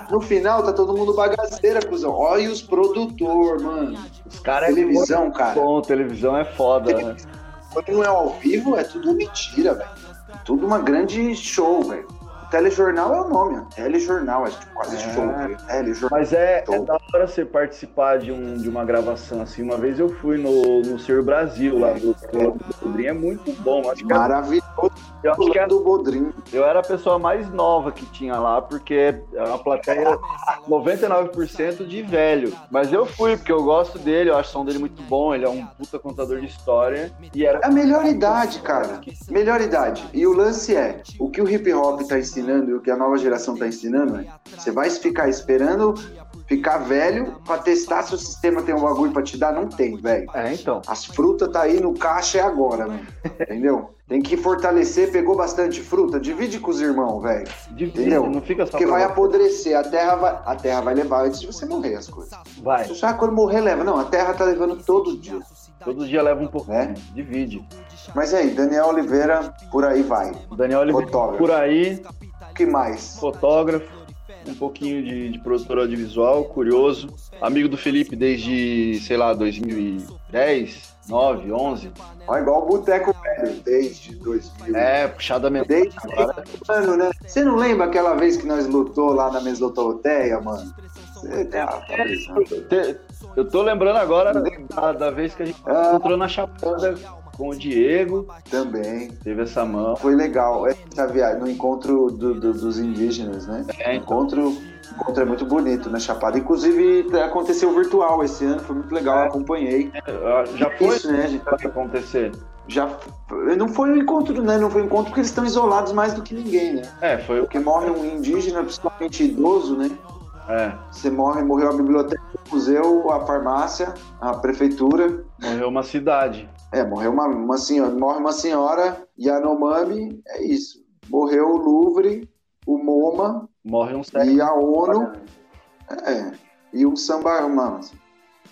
No final, tá todo mundo bagaceira, cuzão. Olha os produtor, mano. Os caras Televisão, é cara. bom, televisão é foda, né? Quando não é ao vivo, é tudo mentira, velho. Tudo uma grande show, velho. Telejornal é o nome, ó. Telejornal, é tipo quase É. show, velho. Telejornal. Mas é, é da hora você participar de, um, de uma gravação assim. Uma vez eu fui no, no Ser Brasil, lá do do Bodrim, é muito bom. Acho que, é- Maravilhoso eu, acho que é- do Bodrim. eu era a pessoa mais nova que tinha lá, porque é uma plateia 99% de velho. Mas eu fui, porque eu gosto dele, eu acho o som dele muito bom, ele é um puta contador de história. E era É a melhor idade, cara. Melhor idade. E o lance é, o que o hip hop tá ensinando e o que a nova geração tá ensinando você vai ficar esperando ficar velho pra testar se o sistema tem um bagulho pra te dar? Não tem, velho. É, então. As frutas tá aí no caixa é agora, mano. Entendeu? Tem que fortalecer, pegou bastante fruta, divide com os irmãos, velho. Divide, Entendeu? não fica só Porque vai você. apodrecer, a terra vai, a terra vai levar antes de você morrer as coisas. Vai. Você sabe quando morrer leva? Não, a terra tá levando todo dia. Todo dia leva um pouquinho. É? Divide. Mas aí, Daniel Oliveira, por aí vai. Daniel Oliveira Fotógrafo. por aí, que mais? fotógrafo, um pouquinho de, de produtor audiovisual, curioso. Amigo do Felipe desde, sei lá, 2010, 9, 11. Ó, igual o Boteco Velho, desde 2000. É, puxada mesmo. Desde Agora, ano, né? Você não lembra aquela vez que nós lutou lá na Mesotoloteia, mano? Você tá, tá eu tô lembrando agora da, da vez que a gente Ah. encontrou na Chapada com o Diego, Também. teve essa mão. Foi legal. Essa viagem, no encontro do- do- dos indígenas, né? É, então. Encontro, encontro é muito bonito na Chapada. Inclusive, aconteceu virtual esse ano, foi muito legal, eu acompanhei. Já foi Isso, né, acontecer. Já não foi um encontro, né? Não foi um encontro porque eles estão isolados mais do que ninguém, né? É, foi Porque morre um indígena, principalmente idoso, né? É, Você morre, morreu a biblioteca, o museu, a farmácia, a prefeitura. morreu uma cidade. É, morreu uma, uma senhora, morre uma senhora, Yanomami, é isso. Morreu o Louvre, o MoMA Morre um século. e a ONU, é, e o samba, uma,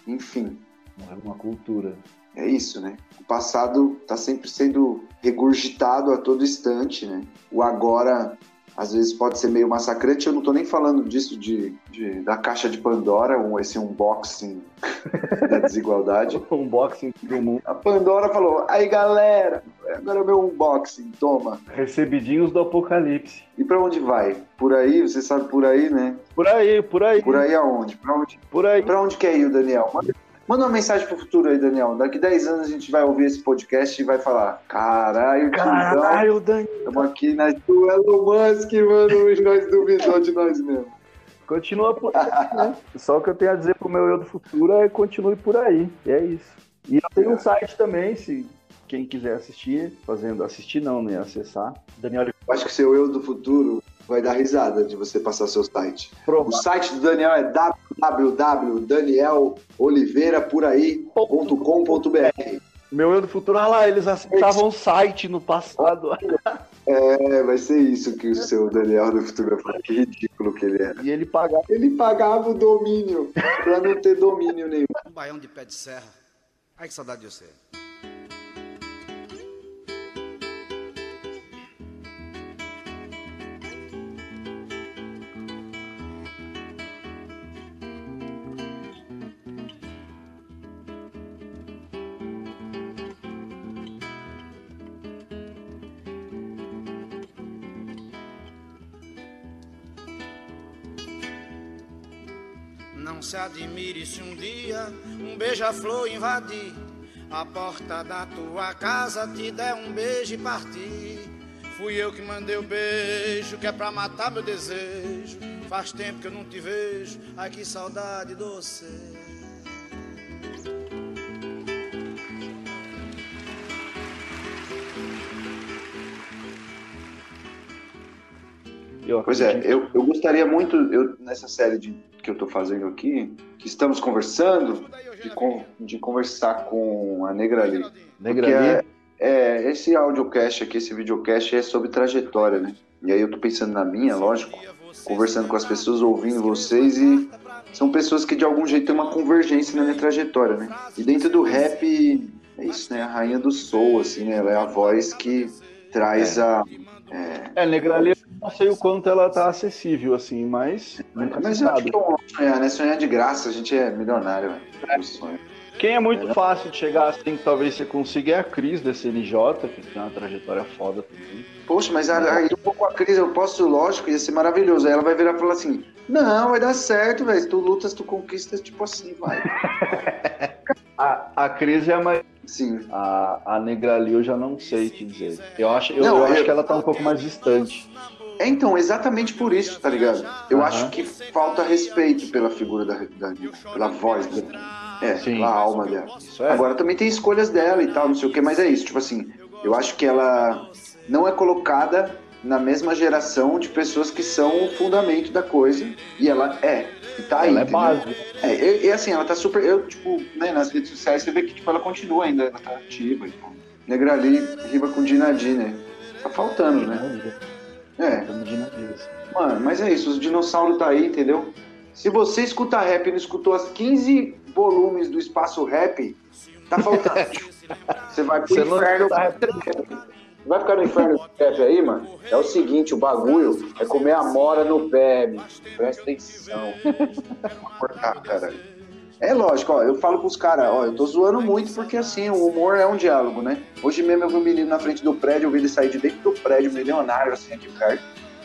enfim, Morreu uma cultura. é isso, né? O passado está sempre sendo regurgitado a todo instante, né? O agora às vezes pode ser meio massacrante. Eu não tô nem falando disso de, de- da caixa de Pandora, um, esse unboxing da desigualdade. Unboxing do mundo. A Pandora falou: aí galera, agora é o meu unboxing, toma. Recebidinhos do apocalipse. E pra onde vai? Por aí, você sabe por aí, né? Por aí, por aí. Por aí aonde? Pra onde, Por aí. pra onde quer ir o Daniel? Manda, manda uma mensagem pro futuro aí, Daniel. Daqui 10 anos a gente vai ouvir esse podcast e vai falar: caralho, Caralho, Dani. estamos aqui na do Elon Musk, mano, e nós duvidou de nós mesmo. Continua por aí, né? Só o que eu tenho a dizer pro meu eu do futuro é continue por aí. E é isso. E eu tenho um site também, se quem quiser assistir, fazendo assistir não, né? Acessar. Daniel Eu acho que seu eu do futuro vai dar risada de você passar seu site. O Prova. site do Daniel é www.danieloliveirapuraí.com.br. Meu eu do futuro, olha lá, eles acessavam o site no passado. É, vai ser isso que o seu Daniel do futuro vai. Que ridículo que ele era. E ele pagava. Ele pagava o domínio pra não ter domínio nenhum. Um baião de pé de serra. Ai, que saudade de você. Admire se um dia um beija-flor invadir a porta da tua casa, te der um beijo e partir. Fui eu que mandei o beijo, que é pra matar meu desejo. Faz tempo que eu não te vejo, ai que saudade doce. Eu Pois é, eu, eu gostaria muito, eu, nessa série de, que eu tô fazendo aqui, que estamos conversando, de, con- de conversar com a Negra ali. Negra é, é, esse audiocast aqui, esse videocast é sobre trajetória, né? E aí eu tô pensando na minha, lógico, conversando com as pessoas, ouvindo vocês e são pessoas que de algum jeito têm uma convergência na minha trajetória, né? E dentro do rap, é isso, né? A rainha do soul, assim, né? Ela é a voz que traz a... É, Negra ali, eu não sei o quanto ela tá acessível, assim, mas nunca Mas se sabe. acho é um sonhar, né? Sonhar de graça, a gente é milionário, velho. É sonho. Quem é muito fácil de chegar assim, que talvez você consiga, é a Cris da CNJ, que tem uma trajetória foda também. Poxa, mas aí eu vou com a Cris, eu posso, lógico, ia ser maravilhoso. Aí ela vai virar e falar assim: Não, vai dar certo, velho. Se tu lutas, tu conquistas, tipo assim, vai. A, a Cris é a mais. Sim. A, a Negra ali eu já não sei te dizer. Eu acho, eu, Não, eu acho eu- que ela tá um pouco mais distante. É, então, exatamente por isso, tá ligado? Eu Aham. acho que falta respeito pela figura da, da pela voz dela. É, Sim. pela alma dela. É. Agora também tem escolhas dela e tal, não sei o que, mas é isso, tipo assim, eu acho que ela não é colocada na mesma geração de pessoas que são o fundamento da coisa, e ela é. E tá aí. ela é base. É, e, e assim, ela tá super. Eu, tipo, né, nas redes sociais você vê que tipo, ela continua ainda, ela tá ativa e tal. Negra ali riba com Dinadi, né? Tá faltando, né? É, de nariz. mano, mas é isso, os dinossauros tá aí, entendeu? Se você escuta rap e não escutou as 15 volumes do espaço rap, tá faltando. Você vai pro Você inferno. rap. Vai ficar no inferno do rap aí, mano? É o seguinte, o bagulho é comer amora no pé, bicho. Presta atenção. Vou cortar, caralho. É lógico, ó, eu falo pros caras, ó, eu tô zoando muito porque assim, o humor é um diálogo, né? Hoje mesmo eu vi um menino na frente do prédio, eu vi ele sair de dentro do prédio, milionário, assim, aqui perto.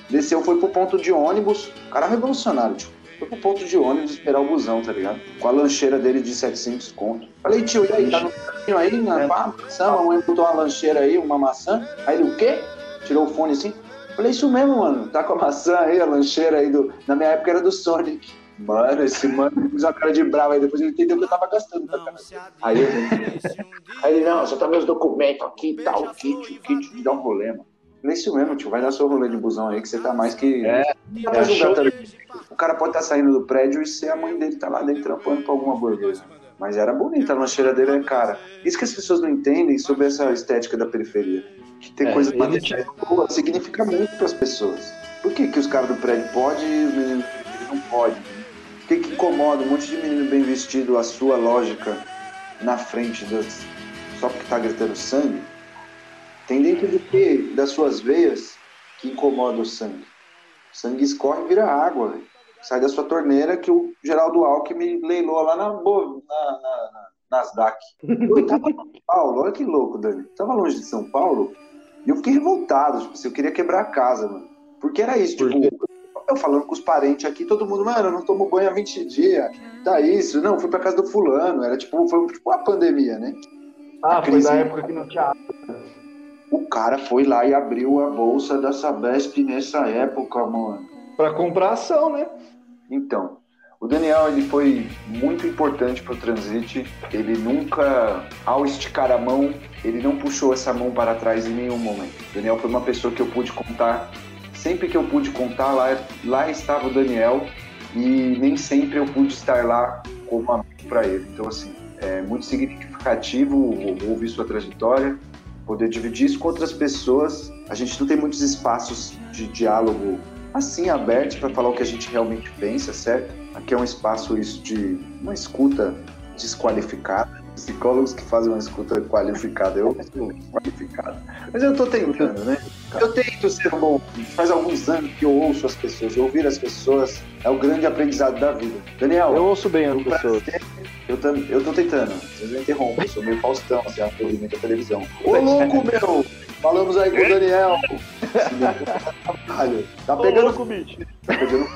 Desceu, foi pro ponto de ônibus, o cara é revolucionário, tipo. Foi pro ponto de ônibus esperar o busão, tá ligado? Com a lancheira dele de 700 conto. Falei, tio, e aí, tá no caminho aí, na pá, maçã, mamãe botou uma lancheira aí, uma maçã. Aí ele, o quê? Tirou o fone assim. Falei, isso mesmo, mano. Tá com a maçã aí, a lancheira aí do. Na minha época era do Sonic. Mano, esse mano fez uma cara de bravo aí, depois ele entendeu que eu tava gastando pra caralho. Aí eu. Aí ele, não, só tá meus documentos aqui e tal, o kit, o kit, de dar um rolê, mano. Falei, isso mesmo, tio, vai dar seu rolê de busão aí, que você tá mais que. É, Não pra é tá ligado? O cara pode estar saindo do prédio e ser a mãe dele tá lá dentro trampando pra alguma burguesa. Mas era bonita, a lancheira dele é cara. Isso que as pessoas não entendem sobre essa estética da periferia. Que tem É, coisa ele materiais boa, significa muito pras pessoas. Por que, que os caras do prédio podem e os meninos não podem? O que, que incomoda um monte de menino bem vestido, a sua lógica na frente das. Só porque tá gritando sangue? Tem dentro do que das suas veias que incomoda o sangue? Sangue escorre e vira água, velho. Sai da sua torneira que o Geraldo Alckmin leilou lá na, na, na, na Nasdaq. Eu tava em São Paulo, olha que louco, Dani. Eu tava longe de São Paulo e eu fiquei revoltado. Tipo, assim, eu queria quebrar a casa, mano. Porque era isso, Por tipo, eu falando com os parentes aqui, todo mundo, mano, eu não tomo banho há 20 dias. Tá isso, não, fui pra casa do fulano. Era tipo, foi tipo uma pandemia, né? Ah, A foi crise- da época que não tinha O cara foi lá e abriu a bolsa da Sabesp nessa época, mano. pra comprar ação, né? Então, o Daniel ele foi muito importante para o Transit. Ele nunca, ao esticar a mão, ele não puxou essa mão para trás em nenhum momento. O Daniel foi uma pessoa que eu pude contar. Sempre que eu pude contar, lá, lá estava o Daniel e nem sempre eu pude estar lá como amigo para ele. Então, assim, é muito significativo ouvir sua trajetória, poder dividir isso com outras pessoas. A gente não tem muitos espaços de diálogo assim aberto para falar o que a gente realmente pensa, certo? Aqui é um espaço isso de uma escuta desqualificada. Psicólogos que fazem uma escuta qualificada, eu sou qualificado. Mas eu tô tentando, né? Eu tento ser bom. Faz alguns anos que eu ouço as pessoas, ouvir as pessoas é o grande aprendizado da vida. Daniel, Eu ouço bem as um pessoas. prazer. Eu, tam- eu tô tentando. Vocês me interrompem, eu sou meio Faustão, assim, a movimento da televisão. Ô, louco, meu! Falamos aí com o Daniel. Tá pegando com o bicho. Tá pegando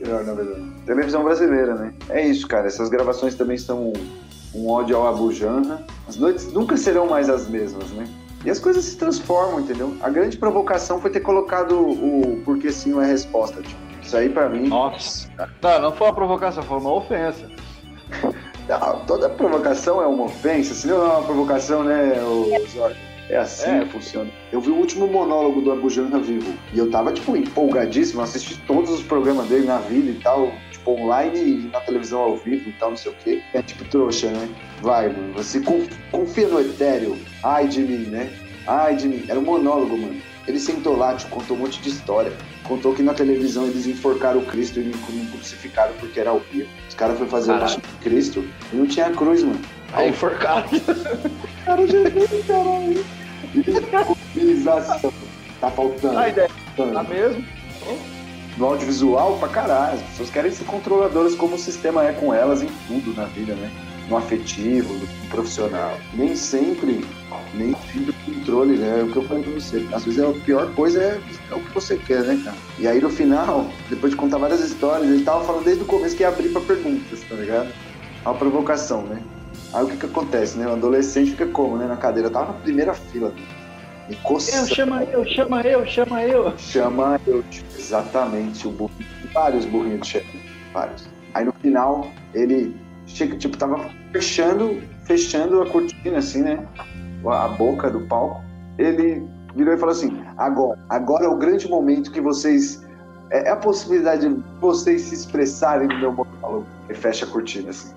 melhor, na verdade. Televisão brasileira, né? É isso, cara. Essas gravações também são um ódio ao Abu Janra. As noites nunca serão mais as mesmas, né? E as coisas se transformam, entendeu? A grande provocação foi ter colocado o porque sim não é resposta, tipo. Isso aí pra mim. Nossa. Não, não foi uma provocação, foi uma ofensa. Não, toda provocação é uma ofensa, se não é uma provocação, né, o? É assim É. que funciona. Eu vi o último monólogo do Abu Janra vivo e eu tava, tipo, empolgadíssimo, assisti todos os programas dele na vida e tal, online e na televisão ao vivo e tal, não sei o quê. É tipo trouxa, né? Vai, mano, você conf- confia no etéreo. Ai de mim, né? Ai de mim. Era um monólogo, mano. Ele sentou lá, tipo, contou um monte de história. Contou que na televisão eles enforcaram o Cristo e não crucificaram porque era ao vivo. Os caras foram fazer o Caralho. baixo de Cristo e não tinha cruz, mano. Aí enforcado. Cara, Jesus, caralho. Civilização. Tá faltando. A ideia Tá tá mesmo? No audiovisual, pra caralho. As pessoas querem ser controladoras como o sistema é com elas em tudo na vida, né? No afetivo, no profissional. Nem sempre, nem sempre o controle, né? É o que eu falei pra você. Às vezes a pior coisa é, é o que você quer, né, cara? E aí no final, depois de contar várias histórias, ele tava falando desde o começo que ia abrir pra perguntas, tá ligado? Uma provocação, né? Aí o que que acontece, né? O adolescente fica como, né? Na cadeira. Eu tava na primeira fila, né? Me Eu, coçando. chama eu, chama eu, chama eu. Chama eu, exatamente, o burrinho. Vários burrinhos de chefe, vários. Aí no final, ele tipo, tava fechando, fechando a cortina, assim, né? A boca do palco. Ele virou e falou assim: agora, agora é o grande momento que vocês. É é a possibilidade de vocês se expressarem no meu monólogo. E fecha a cortina, assim.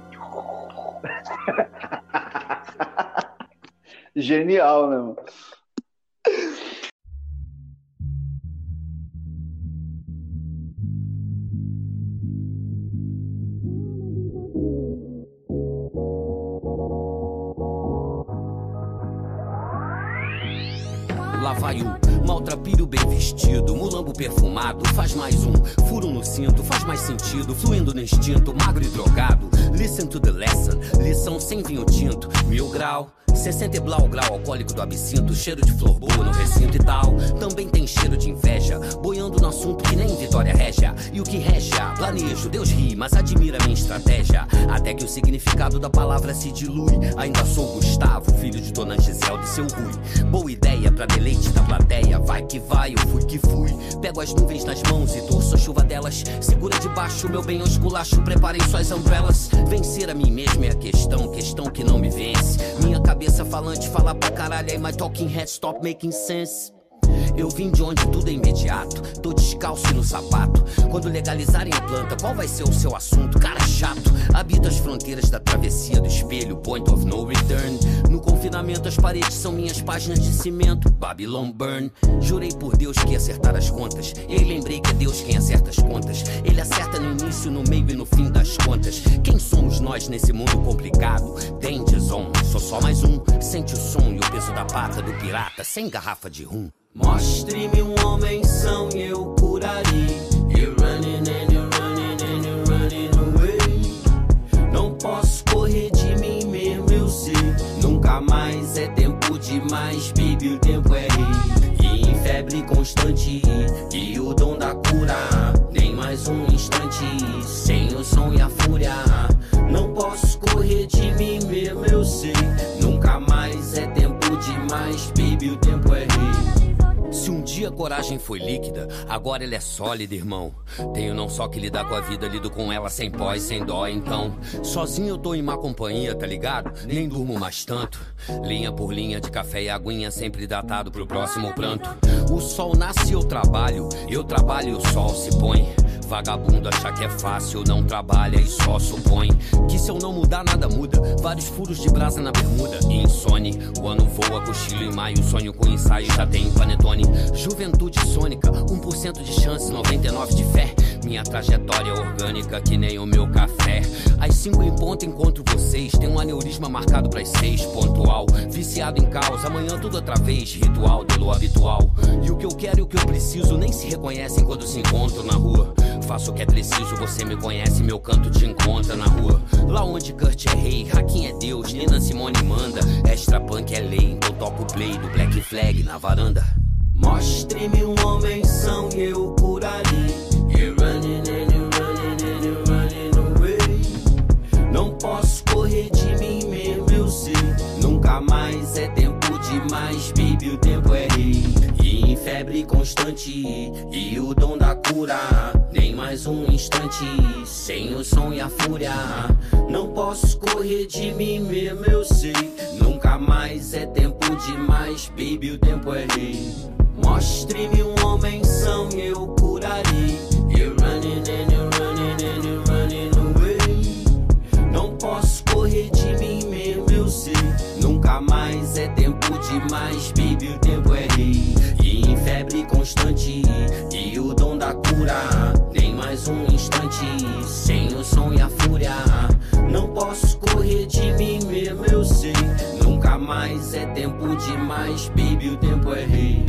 Genial, né, mano? Cinto, faz mais sentido, fluindo no instinto, magro e drogado. Listen to the lesson, lição sem vinho tinto, mil grau. 60 e blau grau alcoólico do absinto, cheiro de flor boa no recinto e tal. Também tem cheiro de inveja, boiando no assunto que nem Vitória Régia. E o que regia, planejo, Deus ri, mas admira minha estratégia. Até que o significado da palavra se dilui. Ainda sou Gustavo, filho de Dona Gisele de seu Rui. Boa ideia pra deleite da plateia, vai que vai, eu fui que fui. Pego as nuvens nas mãos e torço a chuva delas. Segura debaixo meu bem esculacho, preparem suas umbrellas. Vencer a mim mesmo é a questão, questão que não me vence. Minha cabeça falante fala pra caralho, aí my talking head stop making sense. Eu vim de onde tudo é imediato, tô descalço e no sapato. Quando legalizarem a planta, qual vai ser o seu assunto? Cara chato, habito as fronteiras da travessia do espelho, point of no return. No confinamento, as paredes são minhas páginas de cimento, Babylon Burn. Jurei por Deus que ia acertar as contas, e lembrei que é Deus quem acerta as contas. Ele acerta no início, no meio e no fim das contas. Quem somos nós nesse mundo complicado? Danger Zone, sou só mais um. Sente o som e o peso da pata do pirata, sem garrafa de rum. Mostre-me um homem são e eu curarei. You running and you running and you running away. Não posso correr de mim mesmo, eu sei. Nunca mais é tempo demais, baby, o tempo é rei. E em febre constante, e o dom da cura. Nem mais um instante, sem o som e a fúria. Não posso correr de demais, baby, o tempo é rei. Se um dia a coragem foi líquida, agora ela é sólida, irmão. Tenho não só que lidar com a vida, lido com ela sem pós, sem dó, então. Sozinho eu tô em má companhia, tá ligado? Nem durmo mais tanto. Linha por linha de café e aguinha, sempre datado pro próximo pranto. O sol nasce, eu trabalho, eu trabalho e o sol se põe. Vagabundo achar que é fácil, não trabalha e só supõe que se eu não mudar nada muda. Vários furos de brasa na bermuda insone. O ano voa, cochilo em maio, sonho com ensaio já tem panetone. Juventude sônica, 1% de chance, 99 de fé. Minha trajetória orgânica que nem o meu café. Às 5 em ponto encontro vocês. Tem um aneurisma marcado pras 6, pontual. Viciado em caos, amanhã tudo outra vez. Ritual de lo habitual. E o que eu quero e o que eu preciso nem se reconhecem quando se encontram na rua. Faço o que é preciso, você me conhece, meu canto te encontra na rua. Lá onde Kurt é rei, Hakim é Deus, Nina Simone manda. Extra punk é lei, então toco play do Black Flag na varanda. Mostre-me um homem são e eu curarei. You running and you running and you running away. Não posso correr de mim mesmo, eu sei. Nunca mais é tempo demais, baby, o tempo é rei. E em febre constante, e o dom da cura. Nem mais um instante, sem o som e a fúria. Não posso correr de mim mesmo, eu sei. Nunca mais é tempo demais, baby, o tempo é rei. Mostre-me um homem são eu curarei. You running and you running and you running away. Não posso correr de mim mesmo, eu sei. Nunca mais é tempo demais, baby, o tempo é rei. E em febre constante, e o dom da cura. Um instante, sem o som e a fúria. Não posso correr de mim mesmo, eu sei. Nunca mais é tempo demais, baby, o tempo é rei.